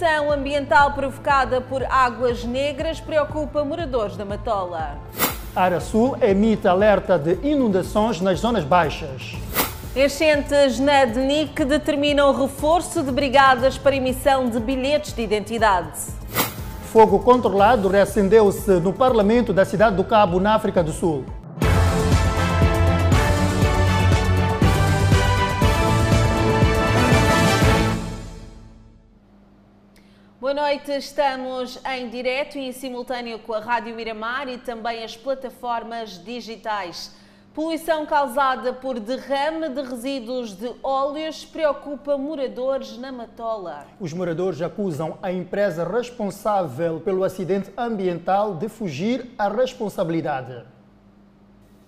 poluição ambiental provocada por águas negras preocupa moradores da Matola. Área Sul emite alerta de inundações nas zonas baixas. Enchentes na DENIC determinam reforço de brigadas para emissão de bilhetes de identidade. Fogo controlado reacendeu-se no Parlamento da cidade do Cabo, na África do Sul. Boa noite, estamos em direto e em simultâneo com a Rádio Miramar e também as plataformas digitais. Poluição causada por derrame de resíduos de óleos preocupa moradores na Matola. Os moradores acusam a empresa responsável pelo acidente ambiental de fugir à responsabilidade.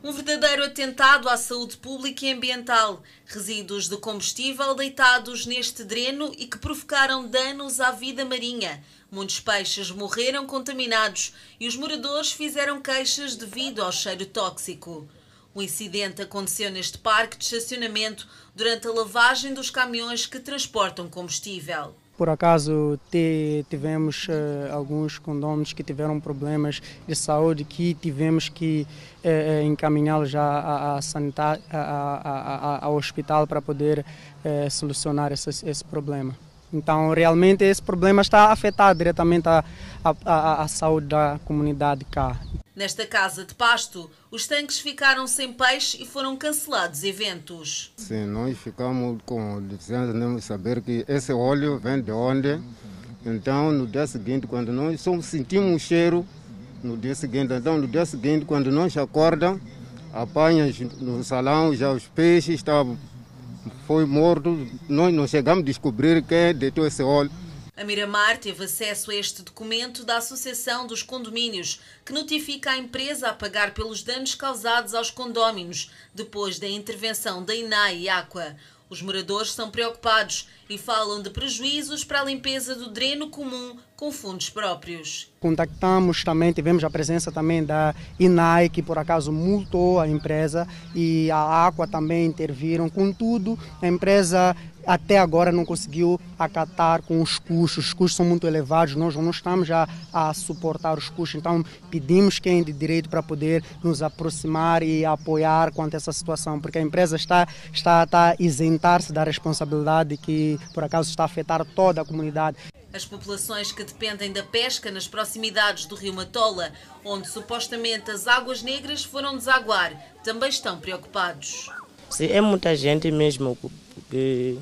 Um verdadeiro atentado à saúde pública e ambiental. Resíduos de combustível deitados neste dreno e que provocaram danos à vida marinha. Muitos peixes morreram contaminados e os moradores fizeram queixas devido ao cheiro tóxico. O incidente aconteceu neste parque de estacionamento durante a lavagem dos caminhões que transportam combustível. Por acaso tivemos uh, alguns condôminos que tiveram problemas de saúde que tivemos que uh, encaminhá-los já a, a sanitar, a, a, ao hospital para poder solucionar esse, esse problema. Então, realmente, esse problema está a afetar diretamente a, a, a, saúde da comunidade cá. Nesta casa de pasto, os tanques ficaram sem peixe e foram cancelados eventos. Sim, nós ficamos com licença de saber que esse óleo vem de onde. Então, no dia seguinte, quando nós só sentimos um cheiro, no dia seguinte, então, no dia seguinte, quando nós acordamos, apanha no salão já os peixes estavam foi morto. Nós não chegamos a descobrir quem deitou esse óleo. A Miramar teve acesso a este documento da Associação dos Condomínios, que notifica a empresa a pagar pelos danos causados aos condóminos depois da intervenção da INAI e Aqua. Os moradores são preocupados e falam de prejuízos para a limpeza do dreno comum com fundos próprios. Contactamos também, tivemos a presença também da INAI, que por acaso multou a empresa, e a Aqua também interviram. Contudo, a empresa até agora não conseguiu acatar com os custos. Os custos são muito elevados, nós não estamos já a suportar os custos. Então pedimos quem de direito para poder nos aproximar e apoiar quanto a essa situação, porque a empresa está, está, está a isentar-se da responsabilidade que por acaso está a afetar toda a comunidade. As populações que dependem da pesca nas proximidades do rio Matola, onde supostamente as águas negras foram desaguar, também estão preocupados. Sim, é muita gente mesmo que,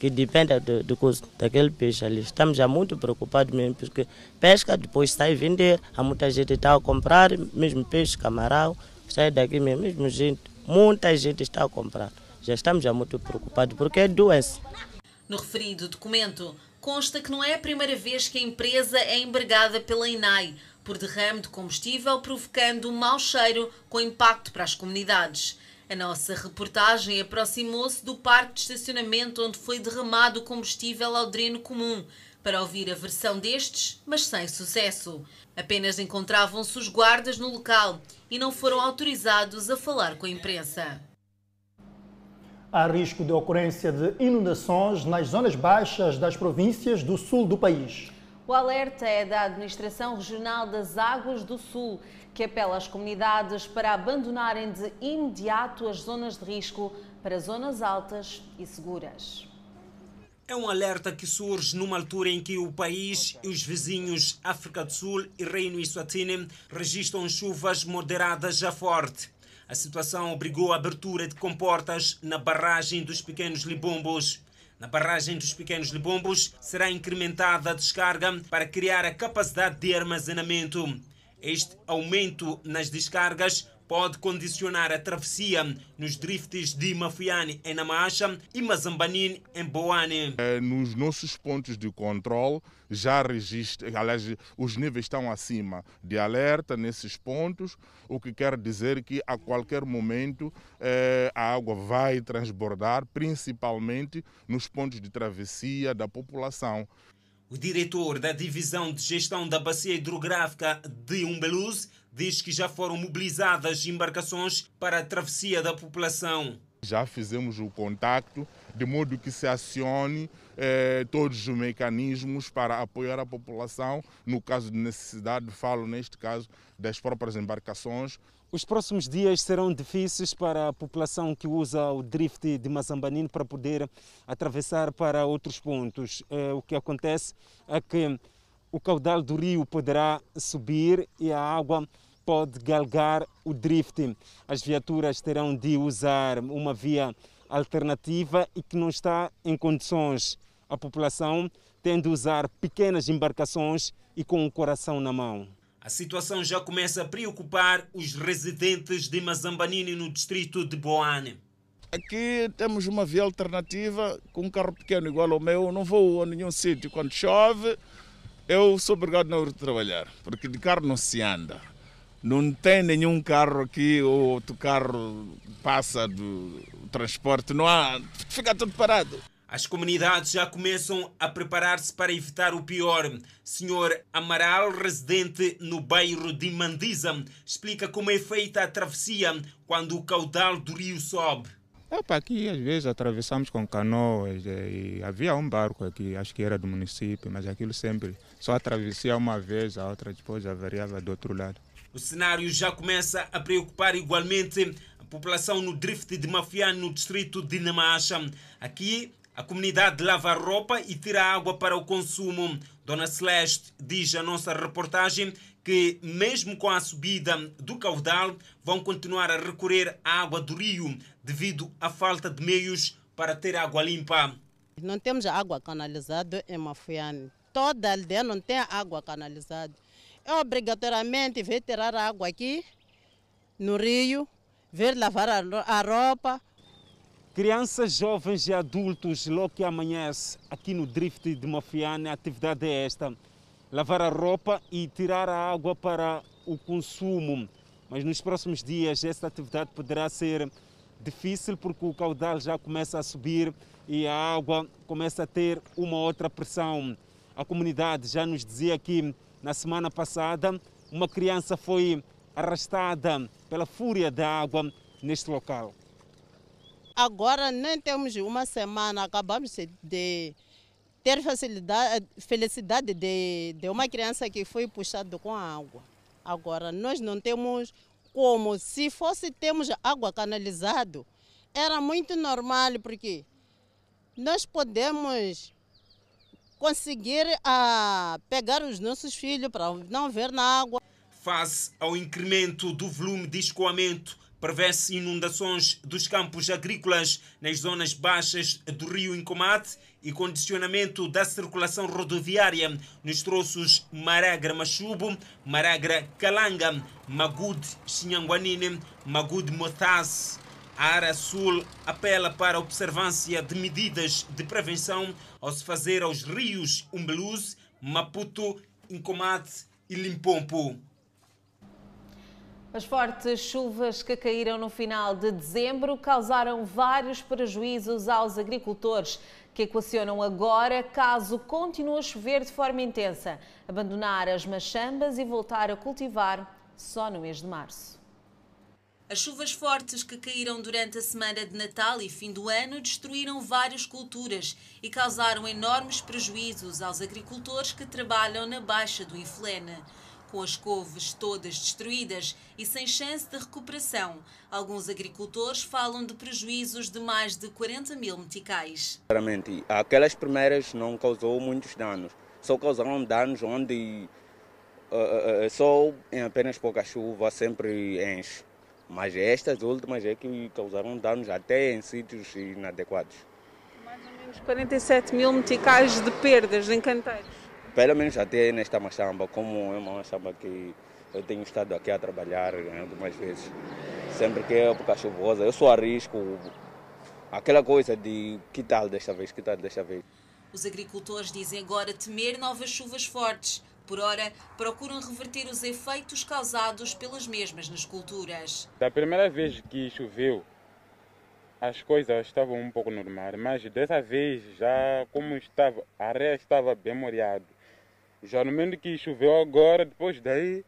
que depende do, do daquele peixe ali. Estamos já muito preocupados mesmo, porque pesca, depois sai vender, há muita gente está a comprar, mesmo peixe, camarão, sai daqui mesmo, mesmo gente, muita gente está a comprar. Já estamos já muito preocupados, porque é doença. No referido documento, consta que não é a primeira vez que a empresa é embargada pela INAI por derrame de combustível, provocando um mau cheiro com impacto para as comunidades. A nossa reportagem aproximou-se do parque de estacionamento onde foi derramado o combustível ao dreno comum para ouvir a versão destes, mas sem sucesso. Apenas encontravam-se os guardas no local e não foram autorizados a falar com a imprensa. Há risco de ocorrência de inundações nas zonas baixas das províncias do sul do país. O alerta é da Administração Regional das Águas do Sul que apela às comunidades para abandonarem de imediato as zonas de risco para zonas altas e seguras. É um alerta que surge numa altura em que o país e os vizinhos África do Sul e Reino Eswatini registram chuvas moderadas a forte. A situação obrigou a abertura de comportas na barragem dos Pequenos Libombos. Na barragem dos Pequenos Libombos será incrementada a descarga para criar a capacidade de armazenamento. Este aumento nas descargas pode condicionar a travessia nos drifts de Mafiane em Namacha e Mazambanin em Boane. É, nos nossos pontos de controle já registra, aliás, os níveis estão acima de alerta nesses pontos, o que quer dizer que a qualquer momento é, a água vai transbordar, principalmente nos pontos de travessia da população. O diretor da Divisão de Gestão da Bacia Hidrográfica de Umbeluz diz que já foram mobilizadas embarcações para a travessia da população. Já fizemos o contacto, de modo que se acione eh, todos os mecanismos para apoiar a população, no caso de necessidade, falo neste caso das próprias embarcações. Os próximos dias serão difíceis para a população que usa o drift de Mazambanino para poder atravessar para outros pontos. Eh, o que acontece é que o caudal do rio poderá subir e a água pode galgar o drift. As viaturas terão de usar uma via alternativa e que não está em condições. A população tem de usar pequenas embarcações e com o coração na mão. A situação já começa a preocupar os residentes de Mazambanini no distrito de Boane. Aqui temos uma via alternativa com um carro pequeno igual ao meu, não vou a nenhum sítio quando chove. Eu sou obrigado a não ir trabalhar, porque de carro não se anda. Não tem nenhum carro aqui, ou outro carro passa do transporte, não há, fica tudo parado. As comunidades já começam a preparar-se para evitar o pior. Senhor Amaral, residente no bairro de Mandiza, explica como é feita a travessia quando o caudal do rio sobe. Epa, aqui às vezes atravessamos com canoas e havia um barco aqui, acho que era do município, mas aquilo sempre só atravessia uma vez, a outra depois avariava do outro lado. O cenário já começa a preocupar igualmente a população no drift de Mafiano, no distrito de Namacha. Aqui, a comunidade lava roupa e tira água para o consumo. Dona Celeste diz a nossa reportagem que, mesmo com a subida do caudal, vão continuar a recorrer à água do rio devido à falta de meios para ter água limpa. Não temos água canalizada em Mafiane. Toda a aldeia não tem água canalizada obrigatoriamente ver tirar a água aqui no rio, ver lavar a roupa. Crianças, jovens e adultos, logo que amanhece, aqui no Drift de Mafiane, a atividade é esta: lavar a roupa e tirar a água para o consumo. Mas nos próximos dias, esta atividade poderá ser difícil porque o caudal já começa a subir e a água começa a ter uma outra pressão. A comunidade já nos dizia que na semana passada, uma criança foi arrastada pela fúria da água neste local. Agora nem temos uma semana, acabamos de ter facilidade, felicidade de, de uma criança que foi puxada com a água. Agora nós não temos como, se fosse temos água canalizada, era muito normal, porque nós podemos conseguir uh, pegar os nossos filhos para não ver na água. Face ao incremento do volume de escoamento, prevê-se inundações dos campos agrícolas nas zonas baixas do rio Incomate e condicionamento da circulação rodoviária nos troços Maragra-Machubo, Maragra-Calanga, Magude-Xinhanguanine, Magude-Motaz, a área sul apela para a observância de medidas de prevenção ao se fazer aos rios Umbeluz, Maputo, Incomate e Limpompo. As fortes chuvas que caíram no final de dezembro causaram vários prejuízos aos agricultores, que equacionam agora, caso continue a chover de forma intensa, abandonar as machambas e voltar a cultivar só no mês de março. As chuvas fortes que caíram durante a semana de Natal e fim do ano destruíram várias culturas e causaram enormes prejuízos aos agricultores que trabalham na Baixa do Inflene. Com as couves todas destruídas e sem chance de recuperação, alguns agricultores falam de prejuízos de mais de 40 mil meticais. Claramente, aquelas primeiras não causou muitos danos, só causaram danos onde uh, uh, só em apenas pouca chuva sempre enche mas estas últimas é que causaram danos até em sítios inadequados. Mais ou menos 47 mil meticais de perdas em canteiros. Pelo menos até nesta machamba, como é uma machamba que eu tenho estado aqui a trabalhar algumas vezes. Sempre que é época chuvosa, eu só arrisco aquela coisa de que tal desta vez, que tal desta vez. Os agricultores dizem agora temer novas chuvas fortes, por hora, procuram reverter os efeitos causados pelas mesmas nas culturas. Da primeira vez que choveu, as coisas estavam um pouco normais, mas dessa vez já como estava, a areia estava bem molhada. Já no momento que choveu agora, depois daí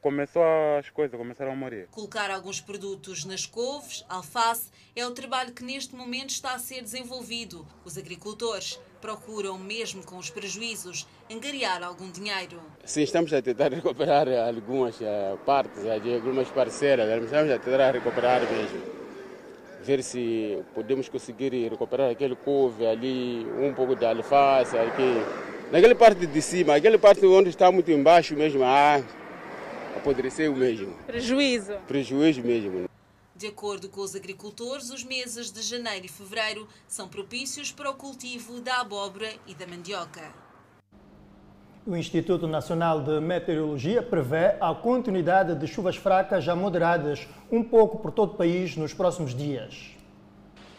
começou as coisas, começaram a morrer. Colocar alguns produtos nas couves, alface, é o trabalho que neste momento está a ser desenvolvido. Os agricultores procuram, mesmo com os prejuízos, angariar algum dinheiro. Sim, estamos a tentar recuperar algumas uh, partes, algumas parcelas, estamos a tentar recuperar mesmo. Ver se podemos conseguir recuperar aquele couve ali, um pouco de alface, aqui. Naquela parte de cima, aquela parte onde está muito embaixo mesmo, ah, apodreceu mesmo. Prejuízo. Prejuízo mesmo. De acordo com os agricultores, os meses de janeiro e fevereiro são propícios para o cultivo da abóbora e da mandioca. O Instituto Nacional de Meteorologia prevê a continuidade de chuvas fracas a moderadas, um pouco por todo o país, nos próximos dias.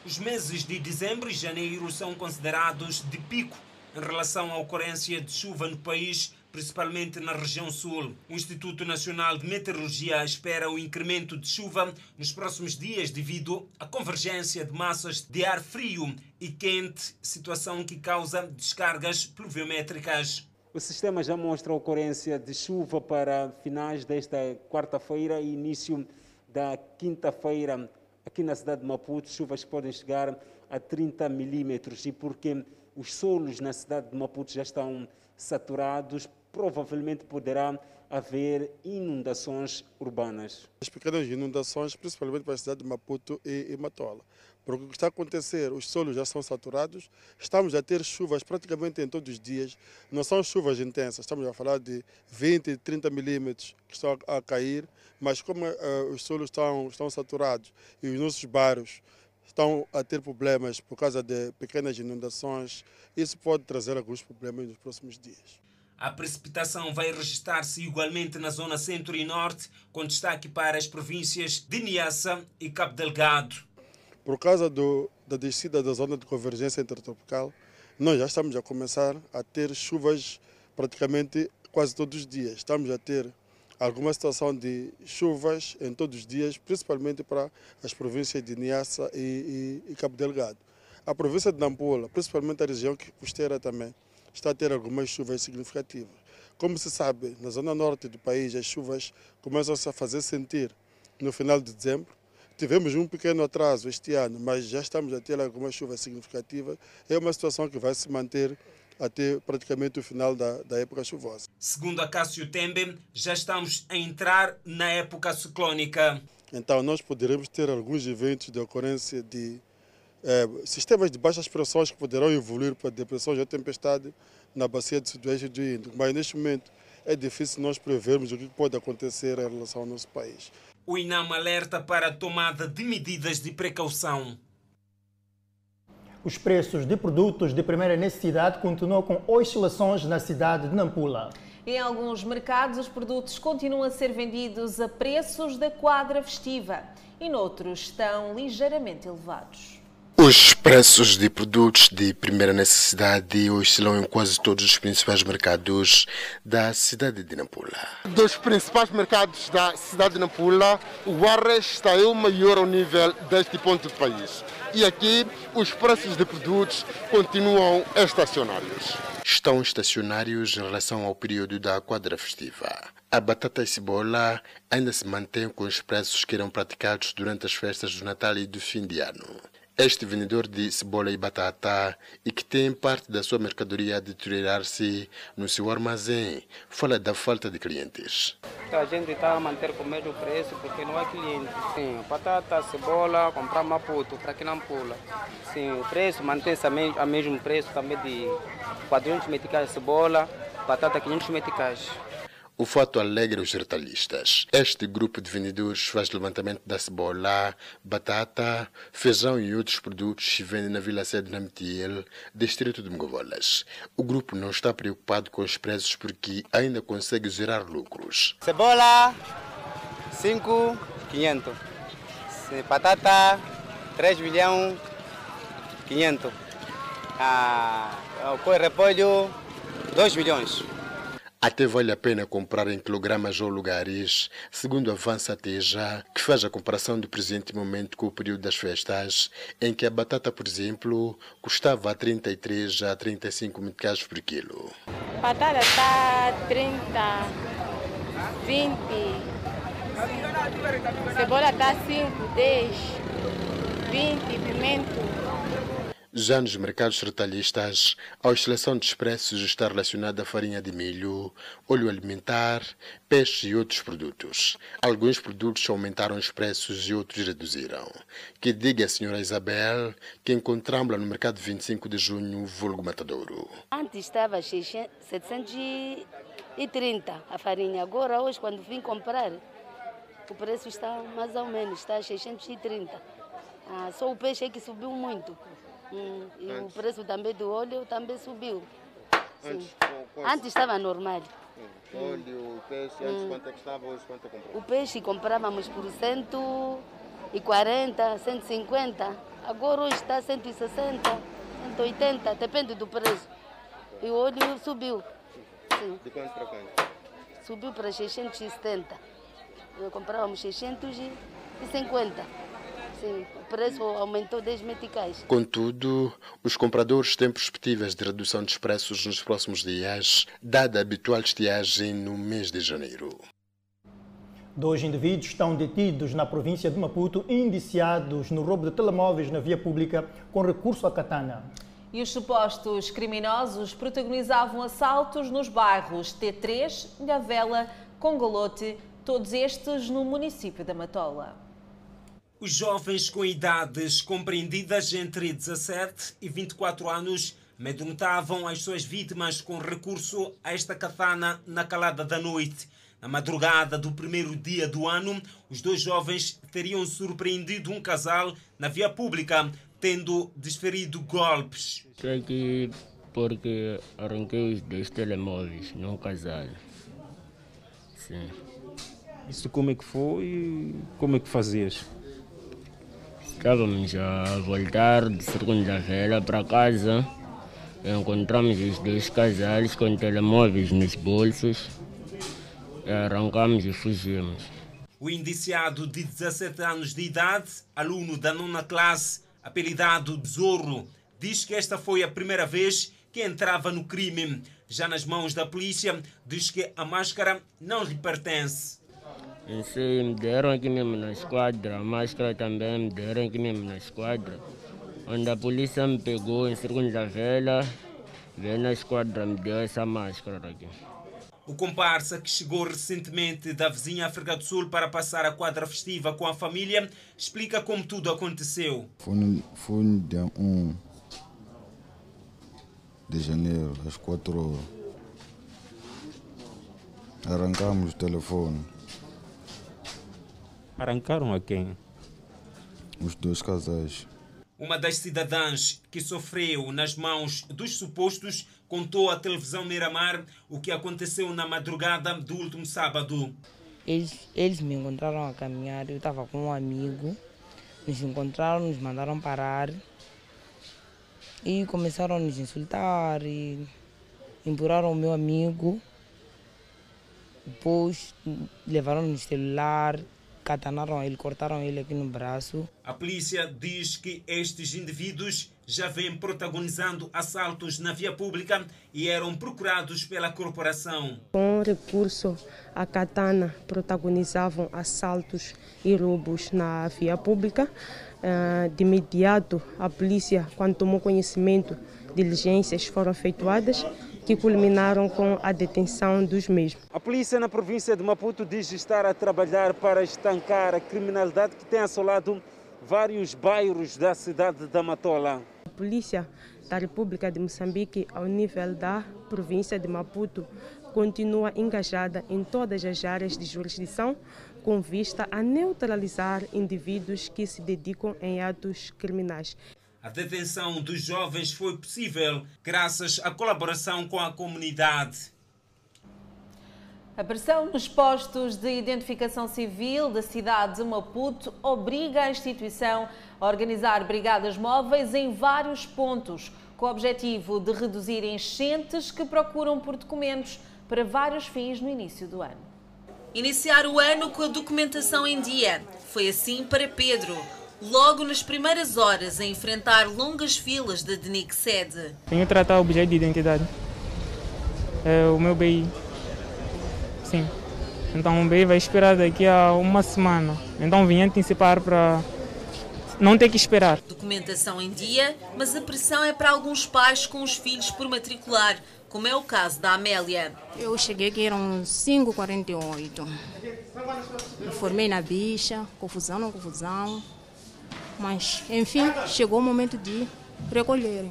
Os meses de dezembro e janeiro são considerados de pico em relação à ocorrência de chuva no país, principalmente na região sul. O Instituto Nacional de Meteorologia espera o incremento de chuva nos próximos dias devido à convergência de massas de ar frio e quente, situação que causa descargas pluviométricas. O sistema já mostra a ocorrência de chuva para finais desta quarta-feira e início da quinta-feira. Aqui na cidade de Maputo, chuvas podem chegar a 30 milímetros. E porque os solos na cidade de Maputo já estão saturados, provavelmente poderá haver inundações urbanas. As pequenas inundações, principalmente para a cidade de Maputo e, e Matola. Porque o que está a acontecer, os solos já são saturados, estamos a ter chuvas praticamente em todos os dias. Não são chuvas intensas, estamos a falar de 20, 30 milímetros que estão a cair, mas como uh, os solos estão, estão saturados e os nossos bairros estão a ter problemas por causa de pequenas inundações, isso pode trazer alguns problemas nos próximos dias. A precipitação vai registrar-se igualmente na zona centro e norte, com destaque para as províncias de Niassa e Cabo Delgado. Por causa do, da descida da zona de convergência intertropical, nós já estamos a começar a ter chuvas praticamente quase todos os dias. Estamos a ter alguma situação de chuvas em todos os dias, principalmente para as províncias de Niassa e, e, e Cabo Delgado. A província de Nampula, principalmente a região costeira também, está a ter algumas chuvas significativas. Como se sabe, na zona norte do país as chuvas começam-se a fazer sentir no final de dezembro Tivemos um pequeno atraso este ano, mas já estamos a ter alguma chuva significativa. É uma situação que vai se manter até praticamente o final da, da época chuvosa. Segundo a Cássio Tembe, já estamos a entrar na época ciclónica. Então, nós poderemos ter alguns eventos de ocorrência de eh, sistemas de baixas pressões que poderão evoluir para depressões ou tempestade na bacia do Sudoeste do Índico. Mas, neste momento, é difícil nós prevermos o que pode acontecer em relação ao nosso país. O INAM alerta para a tomada de medidas de precaução. Os preços de produtos de primeira necessidade continuam com oscilações na cidade de Nampula. Em alguns mercados, os produtos continuam a ser vendidos a preços da quadra festiva e noutros estão ligeiramente elevados. Os preços de produtos de primeira necessidade oscilam em quase todos os principais mercados da cidade de Nampula. Dos principais mercados da cidade de Nampula, o arroz está o maior ao nível deste ponto do país. E aqui os preços de produtos continuam estacionários. Estão estacionários em relação ao período da quadra festiva. A batata e cebola ainda se mantém com os preços que eram praticados durante as festas do Natal e do fim de ano. Este vendedor de cebola e batata e que tem parte da sua mercadoria a deteriorar-se no seu armazém, fala da falta de clientes. A gente está a manter com o mesmo preço porque não há cliente. Sim, batata, cebola, comprar Maputo, para que não pula. Sim, o preço mantém-se a mesmo preço também de 400 meticais de cebola, batata 500 meticais. O fato alegra os retalhistas. Este grupo de vendedores faz levantamento da cebola, batata, feijão e outros produtos que vende na Vila Sede Namtiel, distrito de Mogovolas. O grupo não está preocupado com os preços porque ainda consegue gerar lucros. Cebola, 5,500. Batata, 3 milhões 500. Ah, o repolho, 2 milhões. Até vale a pena comprar em quilogramas ou lugares, segundo avança a Teja, que faz a comparação do presente momento com o período das festas, em que a batata, por exemplo, custava a 33 a 35 meticais por quilo. Batata está 30, 20. Cebola está 5, 10, 20, pimento. Já nos mercados retalhistas, a oscilação de preços está relacionada à farinha de milho, óleo alimentar, peixe e outros produtos. Alguns produtos aumentaram os preços e outros reduziram. Que diga a senhora Isabel que encontramos-la no mercado 25 de junho, vulgo Matadouro. Antes estava 730 a farinha, agora hoje quando vim comprar, o preço está mais ou menos, está a 630. Ah, só o peixe é que subiu muito. Hum, e o preço também do óleo também subiu. Antes. Antes estava normal. Hum, óleo, peixe, antes Hum. quanto é que estava, hoje quanto é comprou? O peixe comprávamos por 140, 150. Agora hoje está 160, 180, depende do preço. E o óleo subiu. Sim, De quanto para quanto? subiu para 670. Eu comprávamos 650. Sim, o preço aumentou 10 meticais. Contudo, os compradores têm perspectivas de redução dos preços nos próximos dias, dada a habitual estiagem no mês de janeiro. Dois indivíduos estão detidos na província de Maputo, indiciados no roubo de telemóveis na via pública com recurso à katana. E os supostos criminosos protagonizavam assaltos nos bairros T3, Ilhavela, Congolote, todos estes no município da Matola. Os jovens com idades compreendidas entre 17 e 24 anos amedrontavam as suas vítimas com recurso a esta katana na calada da noite. Na madrugada do primeiro dia do ano, os dois jovens teriam surpreendido um casal na via pública, tendo desferido golpes. Sei que porque arranquei os dois telemóveis num casal. Sim. Isso como é que foi? Como é que fazias? Estávamos a voltar de segunda-feira para casa. Encontramos os dois casais com telemóveis nos bolsos. Arrancamos e fugimos. O indiciado de 17 anos de idade, aluno da nona classe, apelidado Zorro, diz que esta foi a primeira vez que entrava no crime. Já nas mãos da polícia, diz que a máscara não lhe pertence. Si, me deram aqui mesmo na esquadra. A máscara também me deram aqui mesmo na esquadra. Onde a polícia me pegou em segunda-feira, veio na esquadra me deu essa máscara aqui. O comparsa que chegou recentemente da vizinha África do Sul para passar a quadra festiva com a família explica como tudo aconteceu. Foi no, foi no dia 1 de janeiro, às 4 horas. Arrancamos o telefone, Arrancaram a quem? os dois casais. Uma das cidadãs que sofreu nas mãos dos supostos contou à televisão Miramar o que aconteceu na madrugada do último sábado. Eles, eles me encontraram a caminhar, eu estava com um amigo, nos encontraram, nos mandaram parar e começaram a nos insultar e empurraram o meu amigo, depois levaram-nos celular, catanaram ele, cortaram ele aqui no braço. A polícia diz que estes indivíduos já vêm protagonizando assaltos na via pública e eram procurados pela corporação. Com recurso à katana, protagonizavam assaltos e roubos na via pública. Eh, De imediato, a polícia, quando tomou conhecimento, diligências foram efetuadas que culminaram com a detenção dos mesmos. A polícia na província de Maputo diz estar a trabalhar para estancar a criminalidade que tem assolado vários bairros da cidade da Matola. A polícia da República de Moçambique, ao nível da província de Maputo, continua engajada em todas as áreas de jurisdição com vista a neutralizar indivíduos que se dedicam em atos criminais. A detenção dos jovens foi possível graças à colaboração com a comunidade. A pressão nos postos de identificação civil da cidade de Maputo obriga a instituição a organizar brigadas móveis em vários pontos, com o objetivo de reduzir enchentes que procuram por documentos para vários fins no início do ano. Iniciar o ano com a documentação em dia. Foi assim para Pedro. Logo nas primeiras horas a enfrentar longas filas da DNIC sede. Tenho que tratar o objeto de identidade. É o meu BI. Sim. Então o BI vai esperar daqui a uma semana. Então vim antecipar para não ter que esperar. Documentação em dia, mas a pressão é para alguns pais com os filhos por matricular, como é o caso da Amélia. Eu cheguei aqui, eram 5h48. Me formei na bicha, confusão, não confusão. Mas, enfim, chegou o momento de recolher.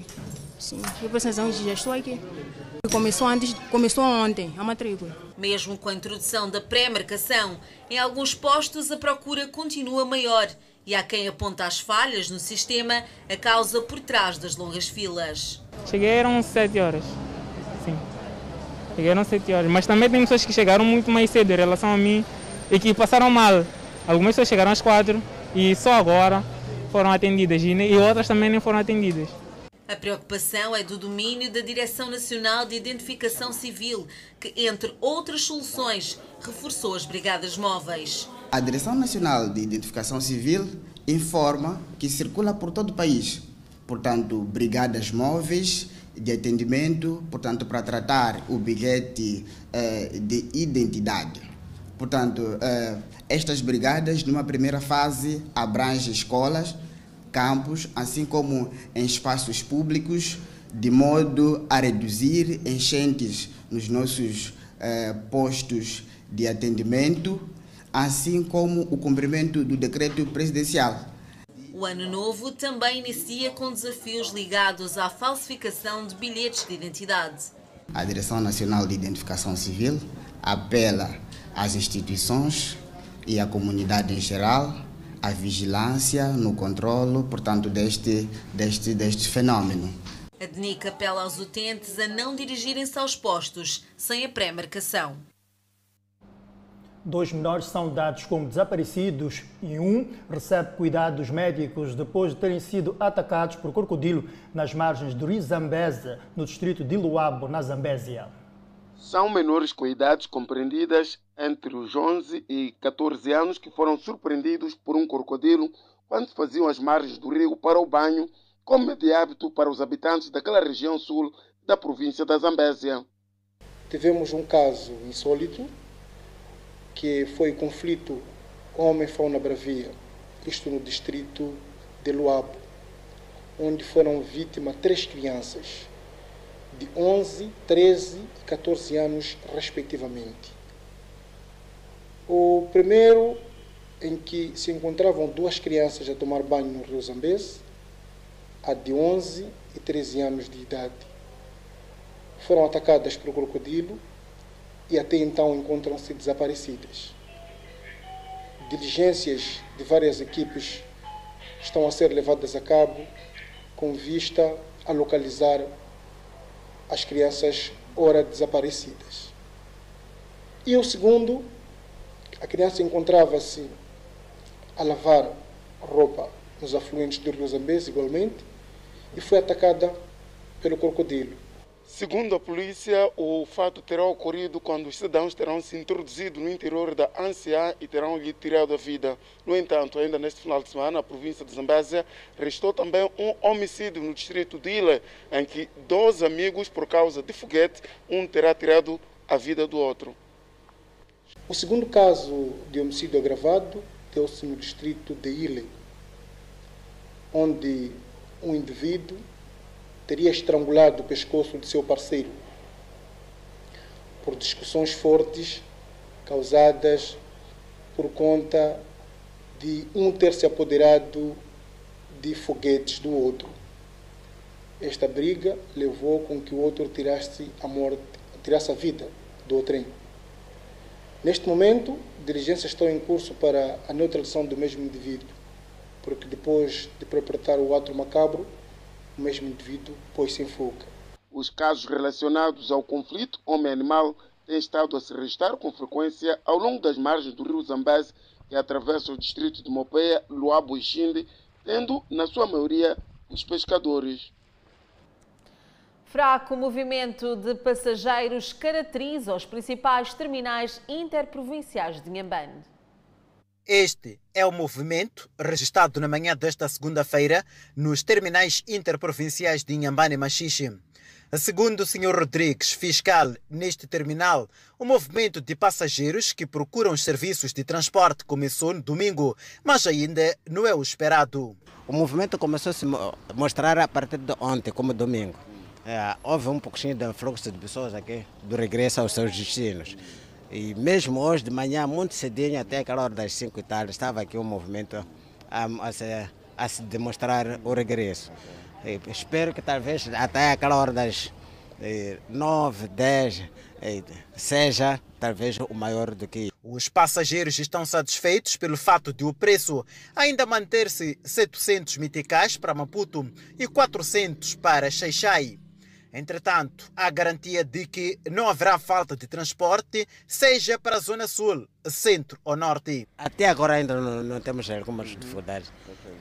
Sim, eu precisão de já estou aqui. Começou, antes, começou ontem a matrícula. Mesmo com a introdução da pré-marcação, em alguns postos a procura continua maior e há quem aponta as falhas no sistema a causa por trás das longas filas. Cheguei eram 7 horas. Sim. Cheguei eram 7 horas. Mas também tem pessoas que chegaram muito mais cedo em relação a mim e que passaram mal. Algumas pessoas chegaram às 4 e só agora foram atendidas e outras também nem foram atendidas. A preocupação é do domínio da Direção Nacional de Identificação Civil, que, entre outras soluções, reforçou as brigadas móveis. A Direção Nacional de Identificação Civil informa que circula por todo o país, portanto, brigadas móveis de atendimento, portanto, para tratar o bilhete eh, de identidade. Portanto, eh, estas brigadas, numa primeira fase, abrangem escolas, campos, assim como em espaços públicos, de modo a reduzir enchentes nos nossos eh, postos de atendimento, assim como o cumprimento do decreto presidencial. O ano novo também inicia com desafios ligados à falsificação de bilhetes de identidade. A Direção Nacional de Identificação Civil apela às instituições e à comunidade em geral a vigilância no controlo, portanto, deste, deste, deste fenômeno. A DNIC apela aos utentes a não dirigirem-se aos postos sem a pré-marcação. Dois menores são dados como desaparecidos e um recebe cuidados médicos depois de terem sido atacados por crocodilo nas margens do rio Zambeze, no distrito de Luabo, na Zambésia. São menores com idades compreendidas entre os 11 e 14 anos que foram surpreendidos por um crocodilo quando faziam as margens do rio para o banho, como é de hábito para os habitantes daquela região sul da província da Zambésia. Tivemos um caso insólito, que foi o conflito homem-fauna bravia, isto no distrito de Luabo, onde foram vítimas três crianças de 11, 13 e 14 anos, respectivamente. O primeiro, em que se encontravam duas crianças a tomar banho no rio Zambeze, a de 11 e 13 anos de idade. Foram atacadas por crocodilo e até então encontram-se desaparecidas. Diligências de várias equipes estão a ser levadas a cabo com vista a localizar as crianças ora desaparecidas. E o segundo, a criança encontrava-se a lavar roupa nos afluentes do rio Zambeze, igualmente, e foi atacada pelo crocodilo. Segundo a polícia, o fato terá ocorrido quando os cidadãos terão se introduzido no interior da ANSIA e terão lhe tirado a vida. No entanto, ainda neste final de semana, a província de Zambésia restou também um homicídio no distrito de Ile, em que dois amigos, por causa de foguete, um terá tirado a vida do outro. O segundo caso de homicídio agravado deu-se no distrito de Ile, onde um indivíduo teria estrangulado o pescoço de seu parceiro por discussões fortes causadas por conta de um ter se apoderado de foguetes do outro. Esta briga levou com que o outro tirasse a morte, tirasse a vida do outro. Neste momento, diligências estão em curso para a neutralização do mesmo indivíduo, porque depois de perpetrar o ato macabro, o mesmo indivíduo pôs-se em fuga. Os casos relacionados ao conflito homem-animal têm estado a se registrar com frequência ao longo das margens do rio Zambeze que atravessa o distrito de Mopeia, Luabo e Xinde, tendo, na sua maioria, os pescadores. Fraco movimento de passageiros caracteriza os principais terminais interprovinciais de Inhambane. Este é o movimento registrado na manhã desta segunda-feira nos terminais interprovinciais de Inhambane e Machixe. Segundo o Sr. Rodrigues, fiscal neste terminal, o movimento de passageiros que procuram os serviços de transporte começou no domingo, mas ainda não é o esperado. O movimento começou a se mostrar a partir de ontem, como domingo. É, houve um pouquinho de fluxo de pessoas aqui do regresso aos seus destinos. E mesmo hoje de manhã, muito cedinho, até aquela hora das 5 e tal, estava aqui um movimento a, a, se, a se demonstrar o regresso. E espero que talvez até aquela hora das 9, 10 seja talvez o maior do que. Os passageiros estão satisfeitos pelo fato de o preço ainda manter-se 700 meticais para Maputo e 400 para Xaixai. Entretanto, há garantia de que não haverá falta de transporte, seja para a Zona Sul, Centro ou Norte. Até agora ainda não, não temos algumas dificuldades.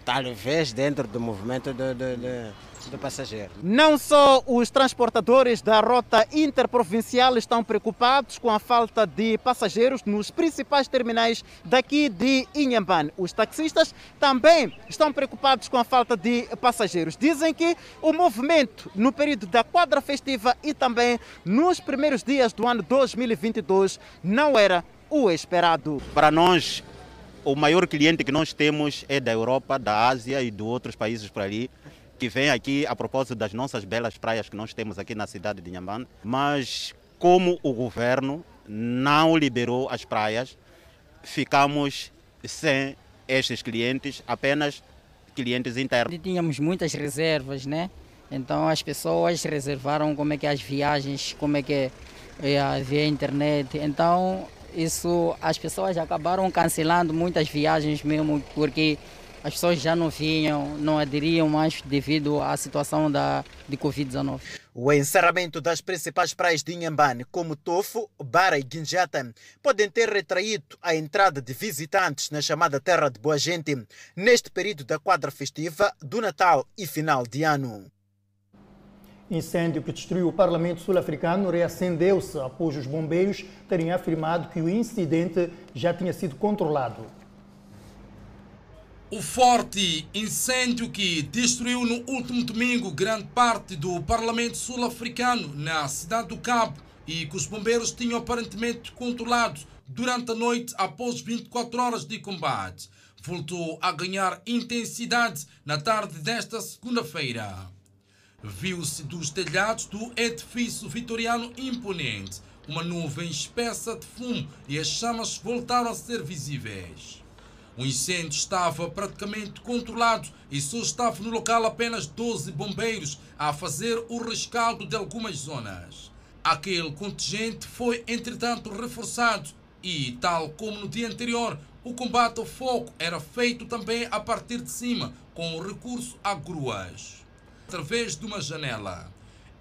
Talvez dentro do movimento de, de, de do passageiro. Não só os transportadores da rota interprovincial estão preocupados com a falta de passageiros nos principais terminais daqui de Inhambane. Os taxistas também estão preocupados com a falta de passageiros. Dizem que o movimento no período da quadra festiva e também nos primeiros dias do ano 2022 não era o esperado. Para nós, o maior cliente que nós temos é da Europa, da Ásia e de outros países por ali que vem aqui a propósito das nossas belas praias que nós temos aqui na cidade de Nhambane, mas como o governo não liberou as praias, ficamos sem estes clientes, apenas clientes internos. Tínhamos muitas reservas, né? Então as pessoas reservaram como é que as viagens, como é que é, via internet. Então isso as pessoas acabaram cancelando muitas viagens mesmo porque as pessoas já não vinham, não aderiam mais devido à situação da, de Covid-19. O encerramento das principais praias de Inhambane, como Tofo, Bara e Guinjata, podem ter retraído a entrada de visitantes na chamada Terra de Boa Gente neste período da quadra festiva do Natal e final de ano. Incêndio que destruiu o Parlamento sul-africano reacendeu-se após os bombeiros terem afirmado que o incidente já tinha sido controlado. O forte incêndio que destruiu no último domingo grande parte do Parlamento sul-africano na cidade do Cabo e que os bombeiros tinham aparentemente controlado durante a noite após 24 horas de combate, voltou a ganhar intensidade na tarde desta segunda-feira. Viu-se dos telhados do edifício vitoriano imponente uma nuvem espessa de fumo e as chamas voltaram a ser visíveis. O incêndio estava praticamente controlado e só estavam no local apenas 12 bombeiros a fazer o rescaldo de algumas zonas. Aquele contingente foi, entretanto, reforçado e, tal como no dia anterior, o combate ao fogo era feito também a partir de cima, com o recurso a gruas, através de uma janela.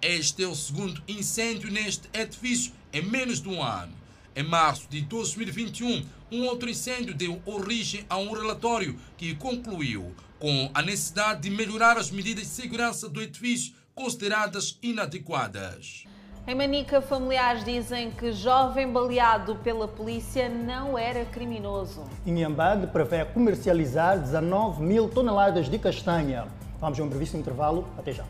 Este é o segundo incêndio neste edifício em menos de um ano. Em março de 2021, um outro incêndio deu origem a um relatório que concluiu com a necessidade de melhorar as medidas de segurança do edifício consideradas inadequadas. Em Manica, familiares dizem que jovem baleado pela polícia não era criminoso. Inhambane prevê comercializar 19 mil toneladas de castanha. Vamos a um brevíssimo intervalo. Até já.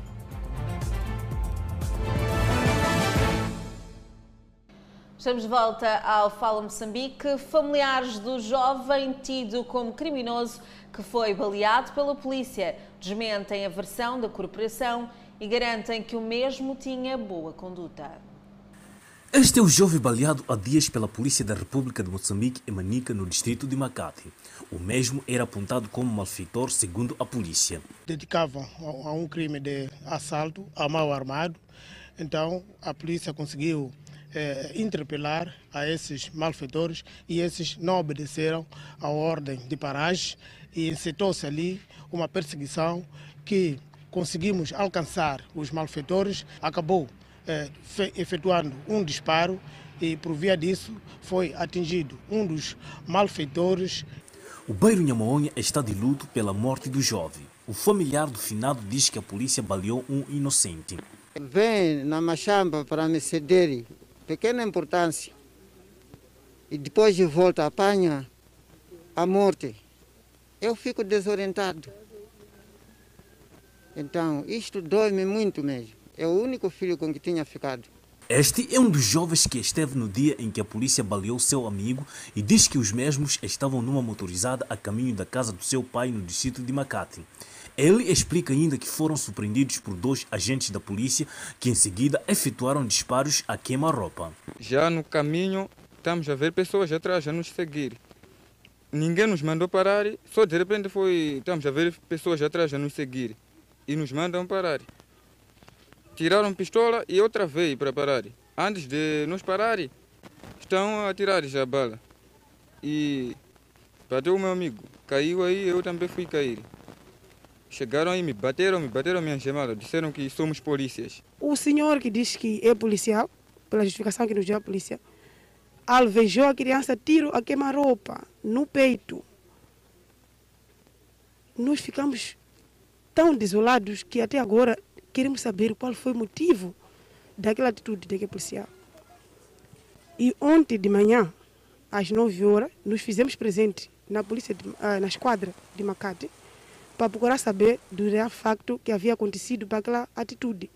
Estamos de volta ao Fala Moçambique. Familiares do jovem tido como criminoso que foi baleado pela polícia desmentem a versão da corporação e garantem que o mesmo tinha boa conduta. Este é o jovem baleado há dias pela Polícia da República de Moçambique em Manica, no distrito de Macate. O mesmo era apontado como malfeitor, segundo a polícia. Dedicava a um crime de assalto a mal armado. Então, a polícia conseguiu é, interpelar a esses malfeitores e esses não obedeceram à ordem de paragem e incitou-se ali uma perseguição que conseguimos alcançar os malfeitores, acabou é, efetuando um disparo e por via disso foi atingido um dos malfeitores. O bairro Nhamaonha está de luto pela morte do jovem. O familiar do finado diz que a polícia baleou um inocente. Vem na machamba para me ceder pequena importância. E depois de volta apanha a morte. Eu fico desorientado. Então, isto dói-me muito mesmo. É o único filho com que tinha ficado. Este é um dos jovens que esteve no dia em que a polícia baleou seu amigo e diz que os mesmos estavam numa motorizada a caminho da casa do seu pai no distrito de Makati. Ele explica ainda que foram surpreendidos por dois agentes da polícia que em seguida efetuaram disparos a queima-roupa. Já no caminho estamos a ver pessoas atrás a nos seguir. Ninguém nos mandou parar, só de repente foi, estamos a ver pessoas atrás a nos seguir e nos mandam parar. Tiraram pistola e outra veio para parar. Antes de nos parar, estão a tirar já a bala. E bateu o meu amigo. Caiu aí, eu também fui cair. Chegaram aí, me bateram, me bateram minha chamada. Disseram que somos polícias. O senhor que diz que é policial, pela justificação que nos deu a polícia, alvejou a criança, tiro a queima-roupa no peito. Nós ficamos tão desolados que até agora queremos saber qual foi o motivo daquela atitude daquele policial. E ontem de manhã, às 9 horas, nos fizemos presente na polícia, de, na esquadra de Macate, para procurar saber do real facto que havia acontecido para aquela atitude.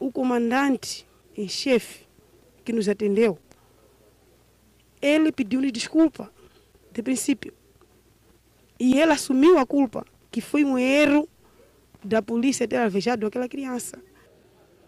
O comandante em chefe que nos atendeu, ele pediu-lhe desculpa, de princípio. E ele assumiu a culpa, que foi um erro da polícia ter alvejado aquela criança.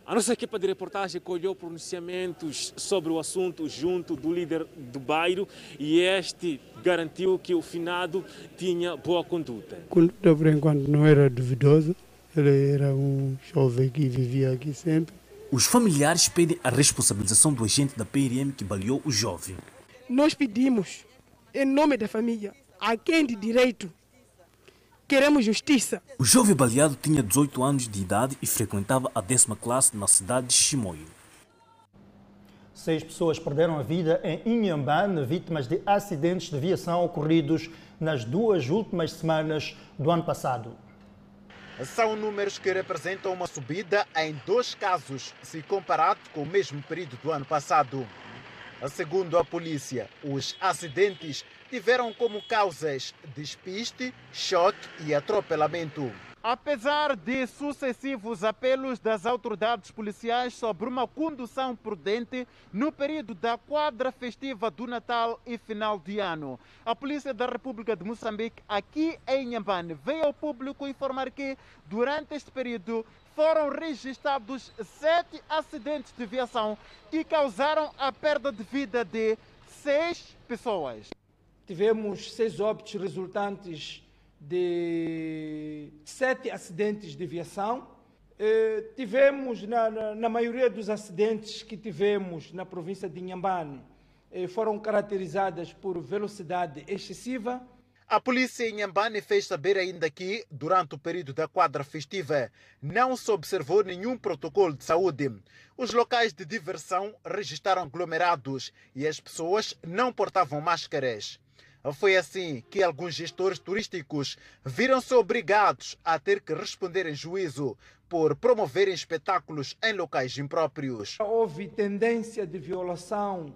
A nossa equipa de reportagem colheu pronunciamentos sobre o assunto junto do líder do bairro e este garantiu que o finado tinha boa conduta. Conduta, por enquanto, não era duvidosa. Ele era um jovem que vivia aqui sempre. Os familiares pedem a responsabilização do agente da PRM que baleou o jovem. Nós pedimos, em nome da família, a quem de direito Queremos justiça. O jovem baleado tinha 18 anos de idade e frequentava a décima classe na cidade de Chimoio. Seis pessoas perderam a vida em Inhambane, vítimas de acidentes de viação ocorridos nas duas últimas semanas do ano passado. São números que representam uma subida em dois casos, se comparado com o mesmo período do ano passado. Segundo a polícia, os acidentes tiveram como causas despiste, choque e atropelamento. Apesar de sucessivos apelos das autoridades policiais sobre uma condução prudente no período da quadra festiva do Natal e final de ano, a Polícia da República de Moçambique, aqui em Nhambane, veio ao público informar que, durante este período, foram registrados sete acidentes de viação que causaram a perda de vida de seis pessoas. Tivemos seis óbitos resultantes de sete acidentes de viação. Eh, tivemos, na, na, na, maioria dos acidentes que tivemos na província de Inhambane, eh, foram caracterizadas por velocidade excessiva. A polícia em Inhambane fez saber ainda que, durante o período da quadra festiva, não se observou nenhum protocolo de saúde. Os locais de diversão registraram aglomerados e as pessoas não portavam máscaras. Foi assim que alguns gestores turísticos viram-se obrigados a ter que responder em juízo por promoverem espetáculos em locais impróprios. Houve tendência de violação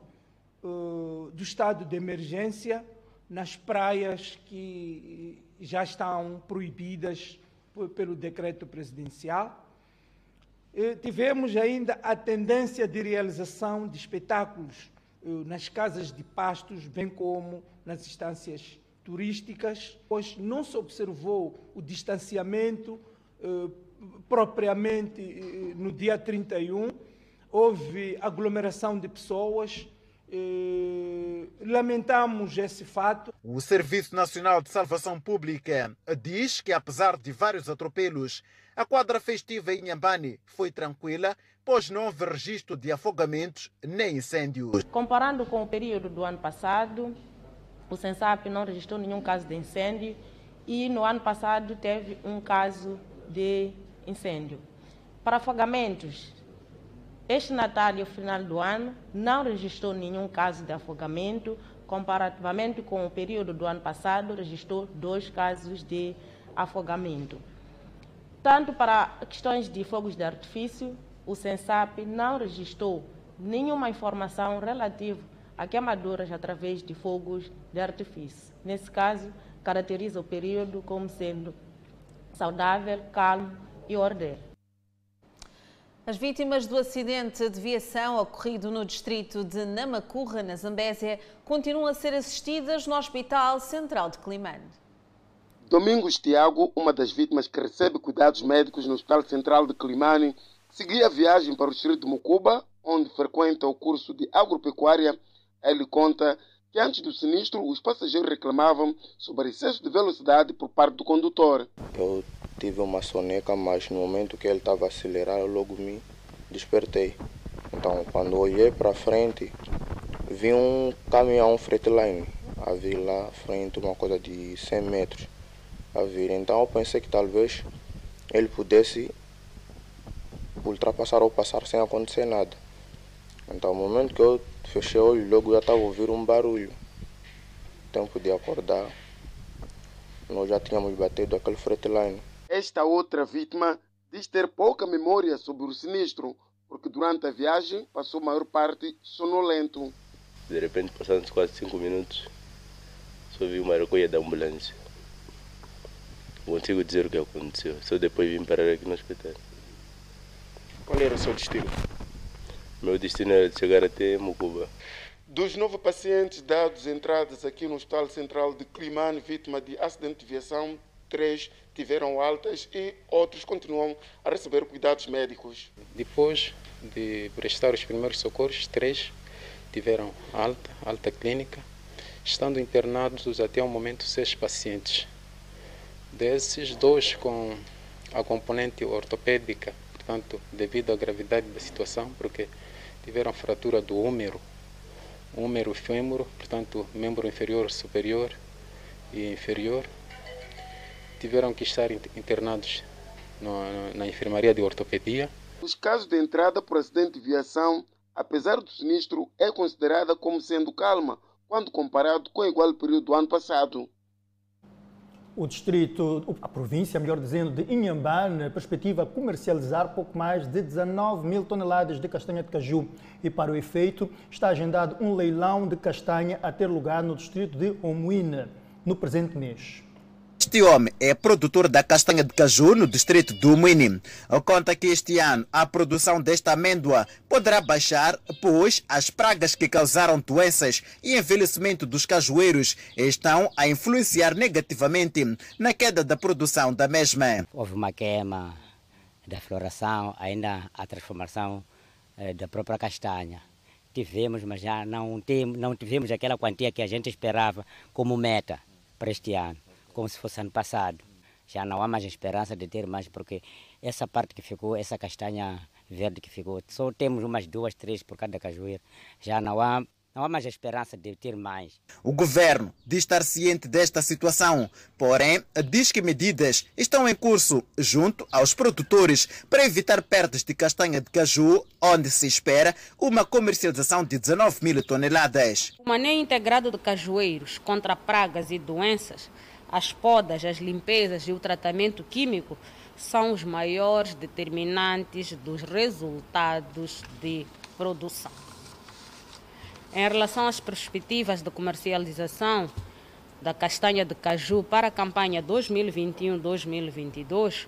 uh, do estado de emergência nas praias que já estão proibidas pelo decreto presidencial. E tivemos ainda a tendência de realização de espetáculos nas casas de pastos, bem como nas instâncias turísticas, pois não se observou o distanciamento eh, propriamente eh, no dia 31, houve aglomeração de pessoas. Eh, lamentamos esse fato. O Serviço Nacional de Salvação Pública diz que, apesar de vários atropelos, a quadra festiva em Nhambane foi tranquila, pois não houve registro de afogamentos nem incêndios. Comparando com o período do ano passado, o Sensap não registrou nenhum caso de incêndio e no ano passado teve um caso de incêndio. Para afogamentos, este Natal e o final do ano não registrou nenhum caso de afogamento, comparativamente com o período do ano passado, registrou dois casos de afogamento. Tanto para questões de fogos de artifício, o Sensap não registrou nenhuma informação relativa a queimaduras através de fogos de artifício. Nesse caso, caracteriza o período como sendo saudável, calmo e ordeiro. As vítimas do acidente de viação ocorrido no distrito de Namacurra, na Zambésia, continuam a ser assistidas no Hospital Central de Climane. Domingos Tiago, uma das vítimas que recebe cuidados médicos no Hospital Central de Climane, seguia a viagem para o distrito de Mucuba, onde frequenta o curso de agropecuária. Ele conta que antes do sinistro os passageiros reclamavam sobre excesso de velocidade por parte do condutor. Eu tive uma soneca, mas no momento que ele estava a acelerar, eu logo me despertei. Então, quando olhei para frente, vi um caminhão Freightliner a vir lá à frente, uma coisa de 100 metros a vir. Então, eu pensei que talvez ele pudesse ultrapassar ou passar sem acontecer nada. Então, no momento que eu fechei o olho, logo já estava a ouvir um barulho. Tempo de acordar, nós já tínhamos batido aquele Freightliner. Esta outra vítima diz ter pouca memória sobre o sinistro, porque durante a viagem passou a maior parte sonolento. De repente, passando quase cinco minutos, só vi uma recolha da ambulância. Não consigo dizer o que aconteceu, só depois vim parar aqui no hospital. Qual era o seu destino? Meu destino era de chegar até Mucuba. Dos nove pacientes dados entradas aqui no Hospital Central de Climane, vítima de acidente de viação, três tiveram altas e outros continuam a receber cuidados médicos. Depois de prestar os primeiros socorros, três tiveram alta, alta clínica, estando internados até o momento seis pacientes. Desses, dois com a componente ortopédica, portanto, devido à gravidade da situação, porque tiveram fratura do húmero, húmero fêmur, portanto, membro inferior, superior e inferior, tiveram que estar internados na enfermaria de ortopedia. Os casos de entrada por acidente de viação, apesar do sinistro, é considerada como sendo calma quando comparado com o igual período do ano passado. O distrito, a província, melhor dizendo, de Inhambane, perspectiva comercializar pouco mais de 19 mil toneladas de castanha de caju. E para o efeito, está agendado um leilão de castanha a ter lugar no distrito de Omuíne no presente mês. Este homem é produtor da castanha de caju no distrito do Muini. Conta que este ano a produção desta amêndoa poderá baixar, pois as pragas que causaram doenças e envelhecimento dos cajueiros estão a influenciar negativamente na queda da produção da mesma. Houve uma queima da floração, ainda a transformação eh, da própria castanha. Tivemos, mas já não, tem, não tivemos aquela quantia que a gente esperava como meta para este ano como se fosse ano passado. Já não há mais esperança de ter mais, porque essa parte que ficou, essa castanha verde que ficou, só temos umas duas, três por cada cajueiro. Já não há, não há mais esperança de ter mais. O governo diz estar ciente desta situação, porém diz que medidas estão em curso junto aos produtores para evitar perdas de castanha de caju, onde se espera uma comercialização de 19 mil toneladas. O manejo integrado de cajueiros contra pragas e doenças as podas, as limpezas e o tratamento químico são os maiores determinantes dos resultados de produção. Em relação às perspectivas de comercialização da castanha de caju para a campanha 2021-2022,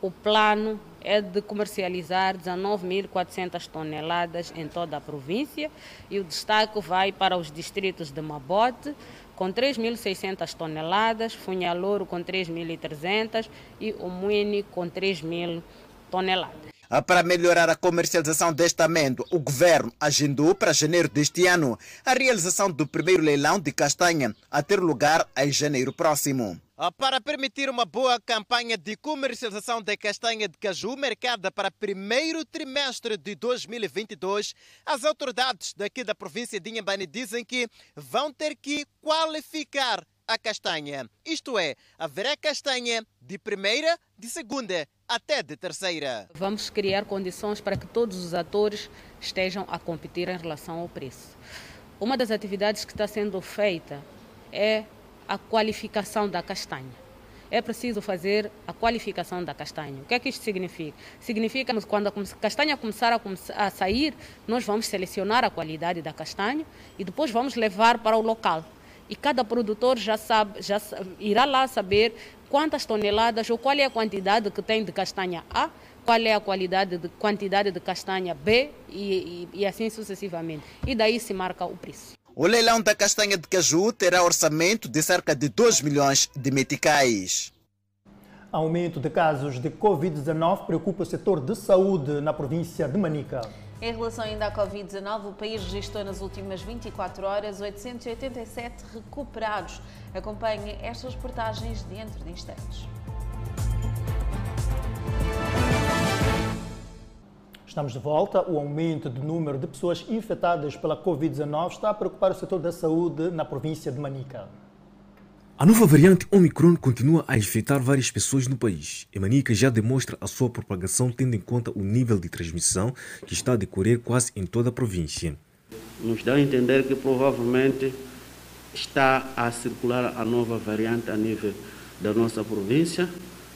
o plano é de comercializar 19.400 toneladas em toda a província e o destaque vai para os distritos de Mabote, com 3.600 toneladas, Funhalouro com 3.300 e o Muini com 3.000 toneladas. Para melhorar a comercialização deste amêndoa, o governo agendou para janeiro deste ano a realização do primeiro leilão de castanha a ter lugar em janeiro próximo. Para permitir uma boa campanha de comercialização da castanha de caju marcada para primeiro trimestre de 2022, as autoridades daqui da província de Inhambane dizem que vão ter que qualificar a castanha. Isto é, haverá castanha de primeira, de segunda até de terceira. Vamos criar condições para que todos os atores estejam a competir em relação ao preço. Uma das atividades que está sendo feita é a qualificação da castanha. É preciso fazer a qualificação da castanha. O que é que isto significa? Significa que quando a castanha começar a, a sair, nós vamos selecionar a qualidade da castanha e depois vamos levar para o local. E cada produtor já sabe, já irá lá saber quantas toneladas ou qual é a quantidade que tem de castanha A, qual é a qualidade de quantidade de castanha B e, e, e assim sucessivamente. E daí se marca o preço. O leilão da castanha de caju terá orçamento de cerca de 2 milhões de meticais. Aumento de casos de Covid-19 preocupa o setor de saúde na província de Manica. Em relação ainda à Covid-19, o país registrou nas últimas 24 horas 887 recuperados. Acompanhe estas reportagens dentro de instantes. Estamos de volta. O aumento do número de pessoas infectadas pela Covid-19 está a preocupar o setor da saúde na província de Manica. A nova variante Omicron continua a infectar várias pessoas no país. E Manica já demonstra a sua propagação tendo em conta o nível de transmissão que está a decorrer quase em toda a província. Nos dá a entender que provavelmente está a circular a nova variante a nível da nossa província,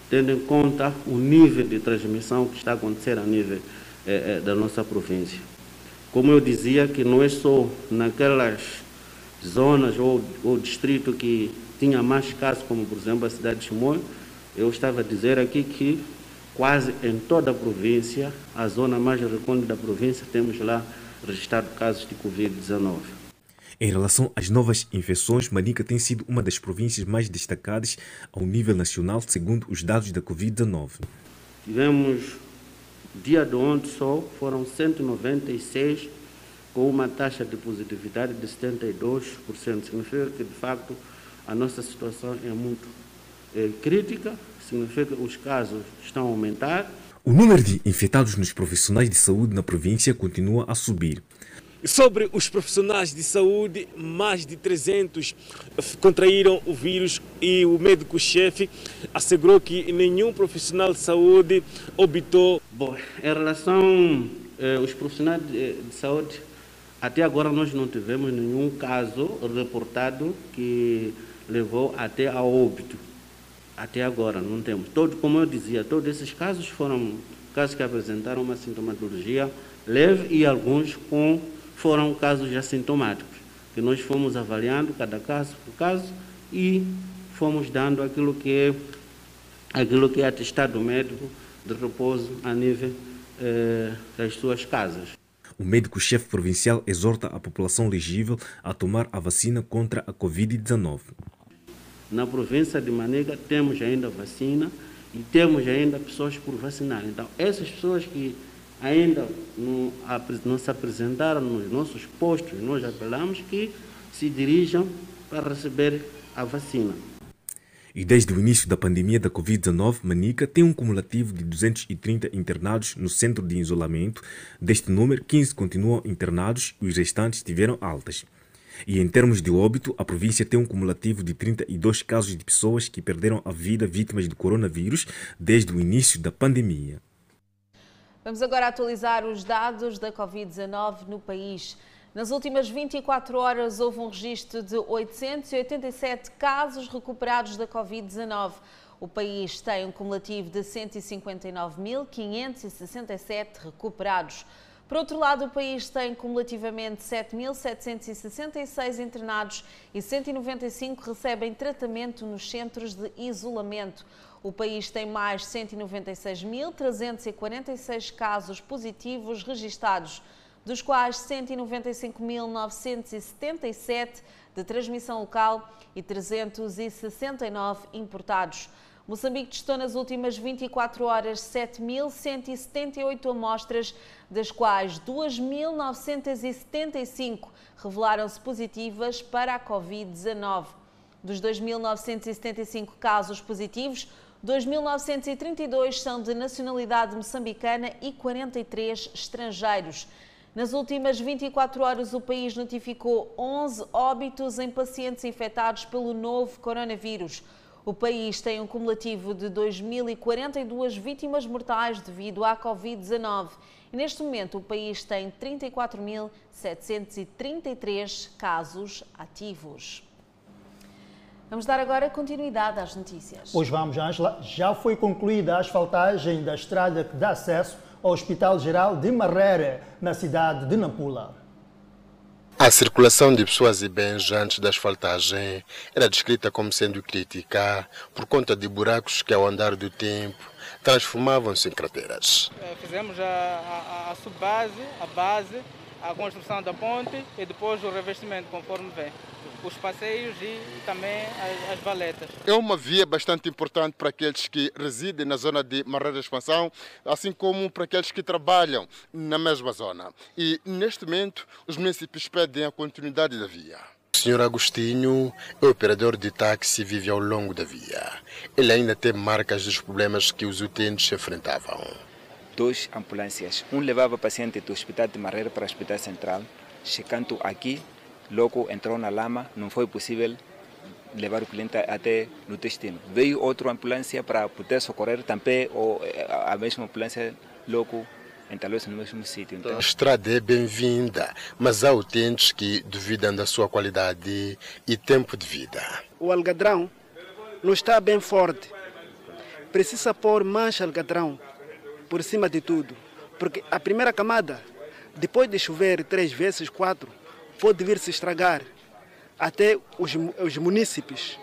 tendo em conta o nível de transmissão que está a acontecer a nível eh, eh, da nossa província. Como eu dizia, que não é só naquelas zonas ou, ou distrito que tinha mais casos, como por exemplo a cidade de Chimoio, eu estava a dizer aqui que quase em toda a província, a zona mais recôndita da província, temos lá registrado casos de Covid-19. Em relação às novas infecções, Manica tem sido uma das províncias mais destacadas ao nível nacional, segundo os dados da Covid-19. Tivemos, dia de ontem só, foram 196, com uma taxa de positividade de 72%. Significa que, de facto, a nossa situação é muito é, crítica, significa que os casos estão a aumentar. O número de infectados nos profissionais de saúde na província continua a subir. Sobre os profissionais de saúde, mais de 300 contraíram o vírus e o médico-chefe assegurou que nenhum profissional de saúde obtou. Bom, em relação eh, aos profissionais de, de saúde, até agora nós não tivemos nenhum caso reportado que levou até a óbito. Até agora não temos. Todo, como eu dizia, todos esses casos foram casos que apresentaram uma sintomatologia leve e alguns com, foram casos assintomáticos, que nós fomos avaliando cada caso por caso e fomos dando aquilo que é, aquilo que é atestado médico de repouso a nível eh, das suas casas. O médico-chefe provincial exorta a população elegível a tomar a vacina contra a Covid-19. Na província de Manega temos ainda vacina e temos ainda pessoas por vacinar. Então, essas pessoas que ainda não, não se apresentaram nos nossos postos, nós apelamos que se dirijam para receber a vacina. E desde o início da pandemia da Covid-19, Manica tem um cumulativo de 230 internados no centro de isolamento. Deste número, 15 continuam internados e os restantes tiveram altas. E em termos de óbito, a província tem um cumulativo de 32 casos de pessoas que perderam a vida vítimas do coronavírus desde o início da pandemia. Vamos agora atualizar os dados da Covid-19 no país. Nas últimas 24 horas houve um registro de 887 casos recuperados da Covid-19. O país tem um cumulativo de 159.567 recuperados. Por outro lado, o país tem cumulativamente 7.766 internados e 195 recebem tratamento nos centros de isolamento. O país tem mais 196.346 casos positivos registados, dos quais 195.977 de transmissão local e 369 importados. Moçambique testou nas últimas 24 horas 7.178 amostras, das quais 2.975 revelaram-se positivas para a Covid-19. Dos 2.975 casos positivos, 2.932 são de nacionalidade moçambicana e 43 estrangeiros. Nas últimas 24 horas, o país notificou 11 óbitos em pacientes infectados pelo novo coronavírus. O país tem um cumulativo de 2.042 vítimas mortais devido à Covid-19 e neste momento o país tem 34.733 casos ativos. Vamos dar agora continuidade às notícias. Pois vamos, Ângela. Já foi concluída a asfaltagem da estrada que dá acesso ao Hospital Geral de Marrere, na cidade de Nampula. A circulação de pessoas e bens antes da asfaltagem era descrita como sendo crítica por conta de buracos que, ao andar do tempo, transformavam-se em crateras. É, fizemos a, a, a subbase, a base, a construção da ponte e depois o revestimento, conforme vem os passeios e também as, as, valetas. É uma via bastante importante para aqueles que residem na zona de Marreira de Expansão, assim como para aqueles que trabalham na mesma zona. E neste momento os municípios pedem a continuidade da via. O senhor Agostinho é operador de táxi e vive ao longo da via. Ele ainda tem marcas dos problemas que os utentes enfrentavam. Duas ambulâncias. Um levava paciente do Hospital de Marreira para o Hospital Central, chegando aqui logo entrou na lama, não foi possível levar o cliente até no destino. Veio outra ambulância para poder socorrer também, ou eh, a mesma ambulância logo entalou-se no mesmo sítio. Então... A estrada é bem-vinda, mas há utentes que duvidam da sua qualidade e tempo de vida. O algadrão não está bem forte. Precisa pôr mais algadrão por cima de tudo, porque a primeira camada, depois de chover três vezes, quatro, pode vir se estragar. Até os, os munícipes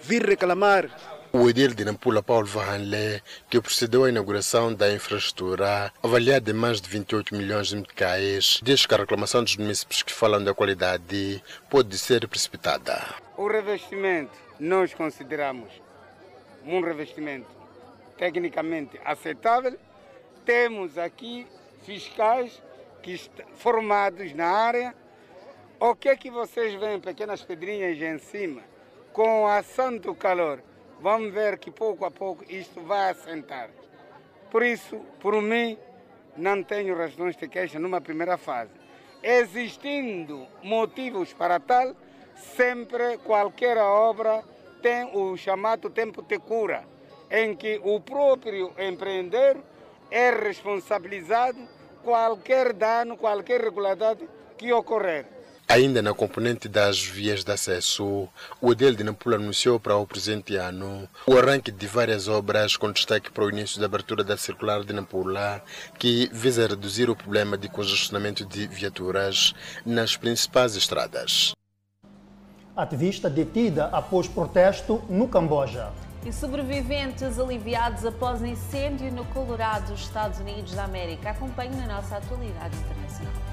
vir reclamar. O edil de Nampula, Paulo Vahanle, que procedeu à inauguração da infraestrutura avaliada em mais de 28 milhões de meticais, diz que a reclamação dos municípios que falam da qualidade pode ser precipitada. O revestimento, nós consideramos um revestimento tecnicamente aceitável. Temos aqui fiscais que formados na área o que é que vocês veem, pequenas pedrinhas em cima, com a do calor? Vamos ver que pouco a pouco isto vai assentar. Por isso, por mim, não tenho razões de queixa numa primeira fase. Existindo motivos para tal, sempre qualquer obra tem o chamado tempo de cura, em que o próprio empreendedor é responsabilizado qualquer dano, qualquer regularidade que ocorrer. Ainda na componente das vias de acesso, o EDEL de Nampula anunciou para o presente ano o arranque de várias obras com destaque para o início da abertura da circular de Nampula, que visa reduzir o problema de congestionamento de viaturas nas principais estradas. Ativista detida após protesto no Camboja. E sobreviventes aliviados após incêndio no Colorado, Estados Unidos da América. Acompanhe na nossa atualidade internacional.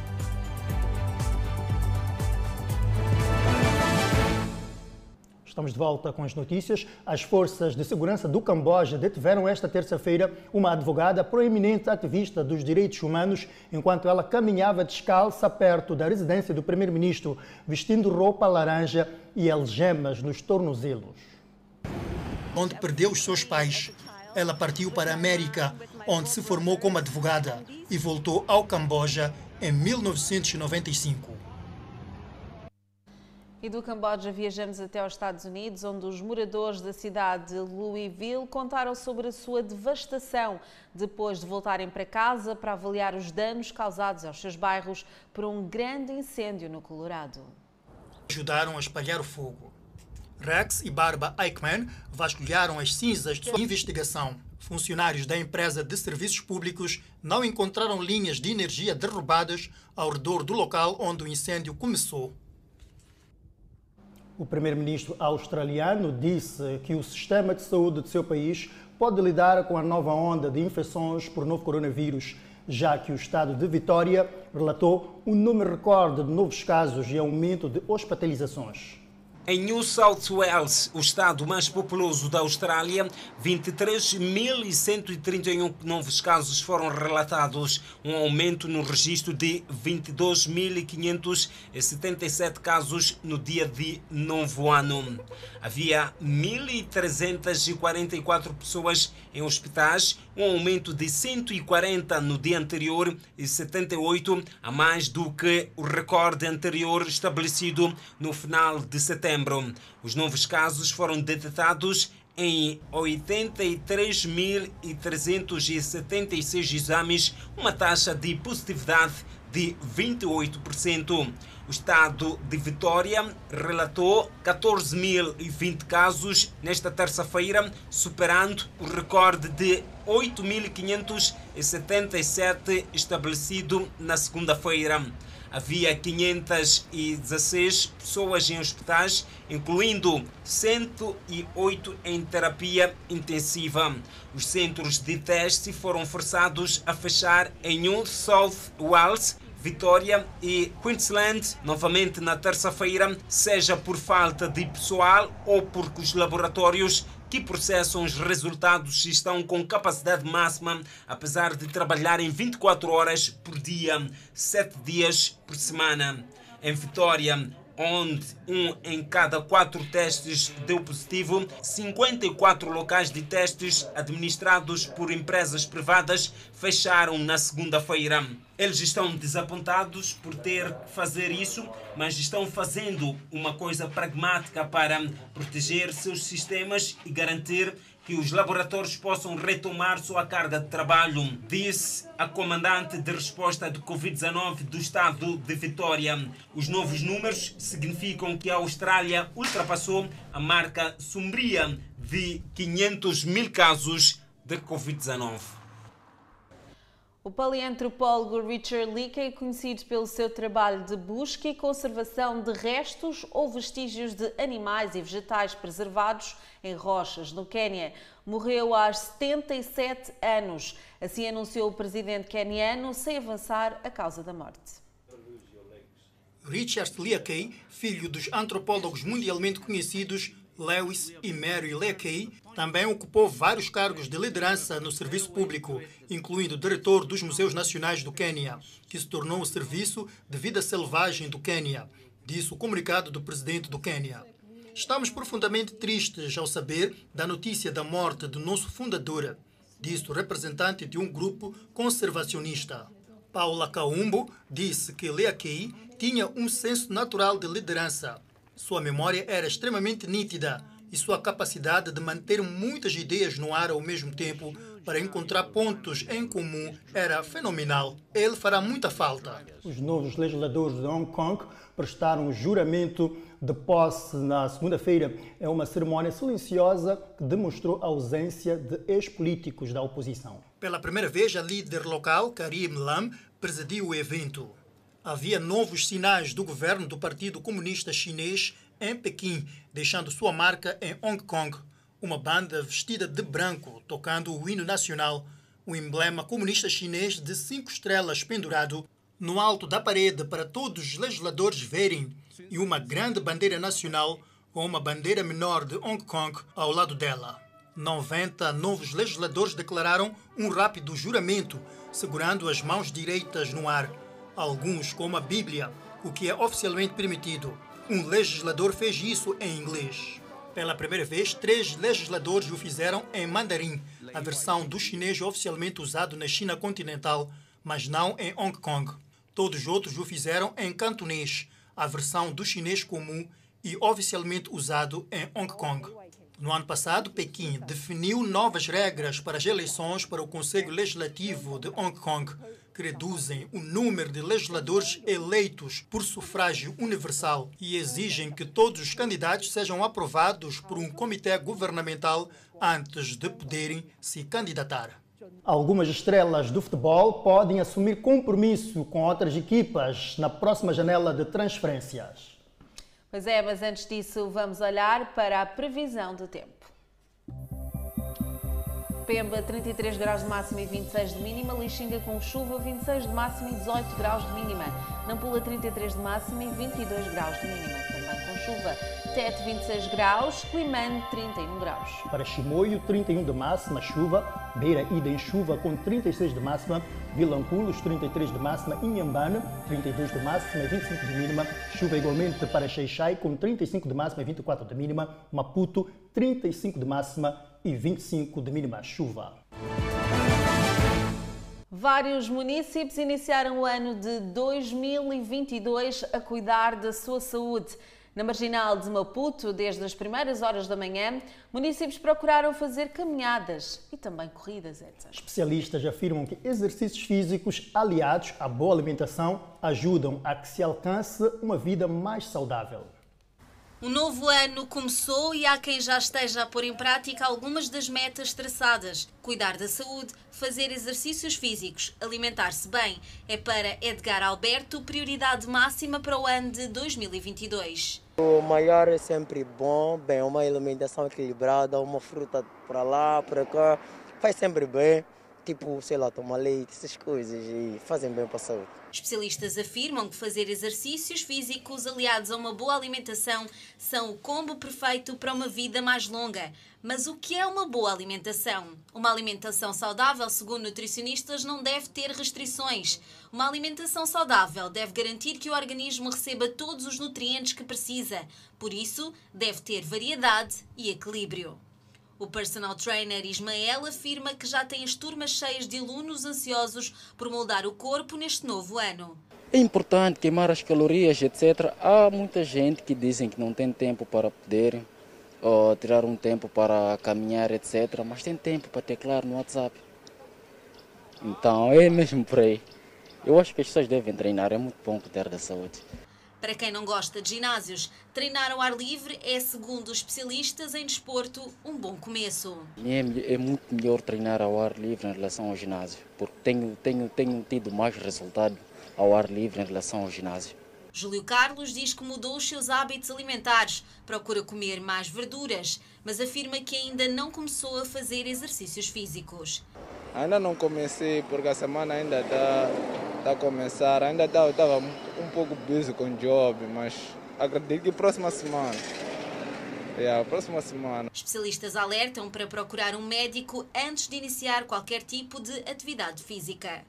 Estamos de volta com as notícias. As forças de segurança do Camboja detiveram esta terça-feira uma advogada proeminente ativista dos direitos humanos enquanto ela caminhava descalça perto da residência do primeiro-ministro, vestindo roupa laranja e algemas nos tornozelos. Onde perdeu os seus pais, ela partiu para a América, onde se formou como advogada e voltou ao Camboja em 1995. E do Camboja viajamos até aos Estados Unidos, onde os moradores da cidade de Louisville contaram sobre a sua devastação depois de voltarem para casa para avaliar os danos causados aos seus bairros por um grande incêndio no Colorado. Ajudaram a espalhar o fogo. Rex e Barba Eichmann vasculharam as cinzas de sua investigação. Funcionários da empresa de serviços públicos não encontraram linhas de energia derrubadas ao redor do local onde o incêndio começou. O primeiro-ministro australiano disse que o sistema de saúde de seu país pode lidar com a nova onda de infecções por novo coronavírus, já que o estado de Vitória relatou um número recorde de novos casos e aumento de hospitalizações. Em New South Wales, o estado mais populoso da Austrália, 23.131 novos casos foram relatados, um aumento no registro de 22.577 casos no dia de novo ano. Havia 1.344 pessoas em hospitais, um aumento de 140 no dia anterior e 78 a mais do que o recorde anterior estabelecido no final de setembro. Os novos casos foram detectados em 83.376 exames, uma taxa de positividade de 28%. O estado de Vitória relatou 14.020 casos nesta terça-feira, superando o recorde de 8.577 estabelecido na segunda-feira. Havia 516 pessoas em hospitais, incluindo 108 em terapia intensiva. Os centros de teste foram forçados a fechar em New South Wales, Vitória e Queensland, novamente na terça-feira, seja por falta de pessoal ou porque os laboratórios que processam os resultados estão com capacidade máxima, apesar de trabalharem 24 horas por dia, 7 dias por semana. Em Vitória, onde um em cada quatro testes deu positivo, 54 locais de testes administrados por empresas privadas fecharam na segunda-feira. Eles estão desapontados por ter que fazer isso, mas estão fazendo uma coisa pragmática para proteger seus sistemas e garantir que os laboratórios possam retomar sua carga de trabalho, disse a comandante de resposta de Covid-19 do estado de Vitória. Os novos números significam que a Austrália ultrapassou a marca sombria de 500 mil casos de Covid-19. O paleantropólogo Richard Leakey, conhecido pelo seu trabalho de busca e conservação de restos ou vestígios de animais e vegetais preservados em rochas no Quênia, morreu aos 77 anos. Assim anunciou o presidente queniano, sem avançar a causa da morte. Richard Leakey, filho dos antropólogos mundialmente conhecidos Lewis e Mary Leakey, também ocupou vários cargos de liderança no serviço público, incluindo diretor dos Museus Nacionais do Quênia, que se tornou o Serviço de Vida Selvagem do Quênia, disse o comunicado do presidente do Quênia. Estamos profundamente tristes ao saber da notícia da morte do nosso fundador, disse o representante de um grupo conservacionista. Paula Kaumbo disse que Leakey tinha um senso natural de liderança sua memória era extremamente nítida e sua capacidade de manter muitas ideias no ar ao mesmo tempo para encontrar pontos em comum era fenomenal. Ele fará muita falta. Os novos legisladores de Hong Kong prestaram juramento de posse na segunda-feira. É uma cerimônia silenciosa que demonstrou a ausência de ex-políticos da oposição. Pela primeira vez, a líder local, Karim Lam, presidiu o evento havia novos sinais do governo do Partido Comunista Chinês em Pequim, deixando sua marca em Hong Kong. Uma banda vestida de branco tocando o hino nacional, o emblema comunista chinês de cinco estrelas pendurado no alto da parede para todos os legisladores verem, e uma grande bandeira nacional com uma bandeira menor de Hong Kong ao lado dela. 90 novos legisladores declararam um rápido juramento, segurando as mãos direitas no ar alguns com a Bíblia, o que é oficialmente permitido. Um legislador fez isso em inglês. Pela primeira vez, três legisladores o fizeram em mandarim, a versão do chinês oficialmente usado na China continental, mas não em Hong Kong. Todos os outros o fizeram em cantonês, a versão do chinês comum e oficialmente usado em Hong Kong. No ano passado, Pequim definiu novas regras para as eleições para o Conselho Legislativo de Hong Kong, que reduzem o número de legisladores eleitos por sufrágio universal e exigem que todos os candidatos sejam aprovados por um comitê governamental antes de poderem se candidatar. Algumas estrelas do futebol podem assumir compromisso com outras equipas na próxima janela de transferências. Pois é, mas antes disso, vamos olhar para a previsão do tempo. Pemba 33 graus de máxima e 26 de mínima, Lixinga com chuva 26 de máxima e 18 graus de mínima, Nampula 33 de máxima e 22 graus de mínima, também com chuva, Tete 26 graus, Climane 31 graus. Para Chimoio 31 de máxima, chuva, Beira Ida em chuva com 36 de máxima, Vilanculos 33 de máxima, Inhambane 32 de máxima e 25 de mínima, chuva igualmente para Xeixai com 35 de máxima e 24 de mínima, Maputo 35 de máxima e 25 de mínima chuva. Vários municípios iniciaram o ano de 2022 a cuidar da sua saúde. Na marginal de Maputo, desde as primeiras horas da manhã, municípios procuraram fazer caminhadas e também corridas, Edson. Especialistas afirmam que exercícios físicos aliados à boa alimentação ajudam a que se alcance uma vida mais saudável. O novo ano começou e há quem já esteja a pôr em prática algumas das metas traçadas. Cuidar da saúde, fazer exercícios físicos, alimentar-se bem é para Edgar Alberto prioridade máxima para o ano de 2022. O maior é sempre bom, bem, uma alimentação equilibrada, uma fruta para lá, para cá, faz sempre bem tipo, sei lá, tomar leite, essas coisas e fazem bem para a saúde. Especialistas afirmam que fazer exercícios físicos aliados a uma boa alimentação são o combo perfeito para uma vida mais longa. Mas o que é uma boa alimentação? Uma alimentação saudável, segundo nutricionistas, não deve ter restrições. Uma alimentação saudável deve garantir que o organismo receba todos os nutrientes que precisa. Por isso, deve ter variedade e equilíbrio. O personal trainer Ismael afirma que já tem as turmas cheias de alunos ansiosos por moldar o corpo neste novo ano. É importante queimar as calorias, etc. Há muita gente que dizem que não tem tempo para poder ou tirar um tempo para caminhar, etc. Mas tem tempo para teclar no WhatsApp. Então é mesmo por aí. Eu acho que as pessoas devem treinar, é muito bom cuidar da saúde. Para quem não gosta de ginásios, treinar ao ar livre é, segundo os especialistas em desporto, um bom começo. É, é muito melhor treinar ao ar livre em relação ao ginásio, porque tenho, tenho, tenho tido mais resultado ao ar livre em relação ao ginásio. Júlio Carlos diz que mudou os seus hábitos alimentares, procura comer mais verduras, mas afirma que ainda não começou a fazer exercícios físicos. Ainda não comecei, porque a semana ainda está tá a começar. Ainda estava tá, um pouco busy com o job, mas acredito que próxima semana. A próxima semana. Especialistas alertam para procurar um médico antes de iniciar qualquer tipo de atividade física.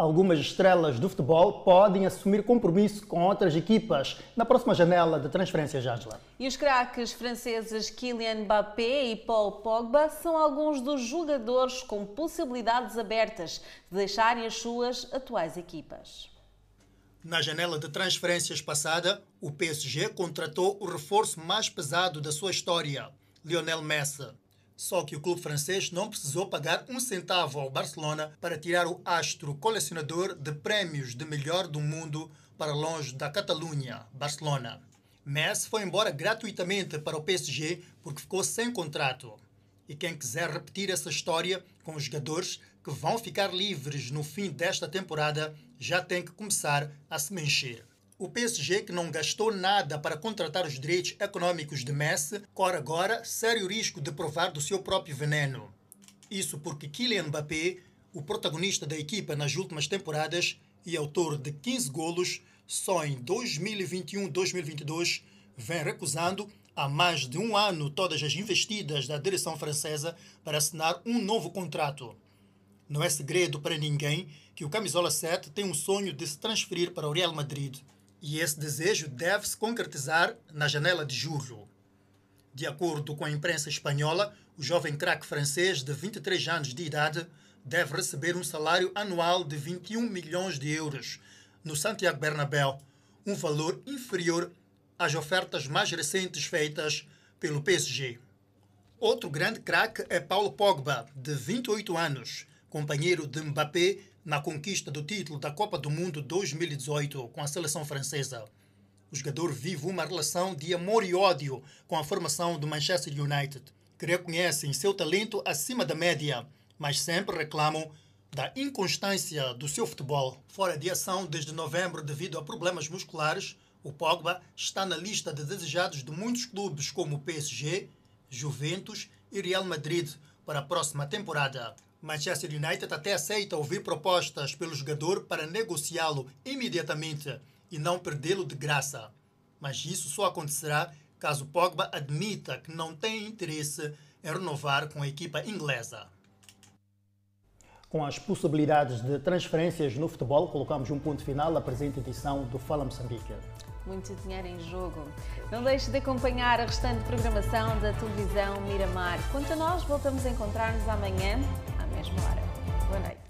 Algumas estrelas do futebol podem assumir compromisso com outras equipas na próxima janela de transferências, Angela. E os craques franceses Kylian Mbappé e Paul Pogba são alguns dos jogadores com possibilidades abertas de deixarem as suas atuais equipas. Na janela de transferências passada, o PSG contratou o reforço mais pesado da sua história, Lionel Messi. Só que o clube francês não precisou pagar um centavo ao Barcelona para tirar o astro colecionador de prémios de melhor do mundo para longe da Catalunha, Barcelona. Messi foi embora gratuitamente para o PSG porque ficou sem contrato. E quem quiser repetir essa história com os jogadores que vão ficar livres no fim desta temporada já tem que começar a se mexer. O PSG, que não gastou nada para contratar os direitos econômicos de Messi, corre agora sério risco de provar do seu próprio veneno. Isso porque Kylian Mbappé, o protagonista da equipa nas últimas temporadas e autor de 15 golos, só em 2021-2022 vem recusando há mais de um ano todas as investidas da direção francesa para assinar um novo contrato. Não é segredo para ninguém que o Camisola 7 tem um sonho de se transferir para o Real Madrid e esse desejo deve se concretizar na janela de julho. De acordo com a imprensa espanhola, o jovem craque francês de 23 anos de idade deve receber um salário anual de 21 milhões de euros no Santiago Bernabéu, um valor inferior às ofertas mais recentes feitas pelo PSG. Outro grande craque é Paulo Pogba, de 28 anos, companheiro de Mbappé na conquista do título da Copa do Mundo 2018 com a seleção francesa. O jogador vive uma relação de amor e ódio com a formação do Manchester United, que reconhecem seu talento acima da média, mas sempre reclamam da inconstância do seu futebol. Fora de ação desde novembro devido a problemas musculares, o Pogba está na lista de desejados de muitos clubes como o PSG, Juventus e Real Madrid para a próxima temporada. Manchester United até aceita ouvir propostas pelo jogador para negociá-lo imediatamente e não perdê-lo de graça. Mas isso só acontecerá caso Pogba admita que não tem interesse em renovar com a equipa inglesa. Com as possibilidades de transferências no futebol, colocamos um ponto final à presente edição do Fala Moçambique. Muito dinheiro em jogo. Não deixe de acompanhar a restante programação da televisão Miramar. Quanto a nós, voltamos a encontrar-nos amanhã mesma hora. Boa noite.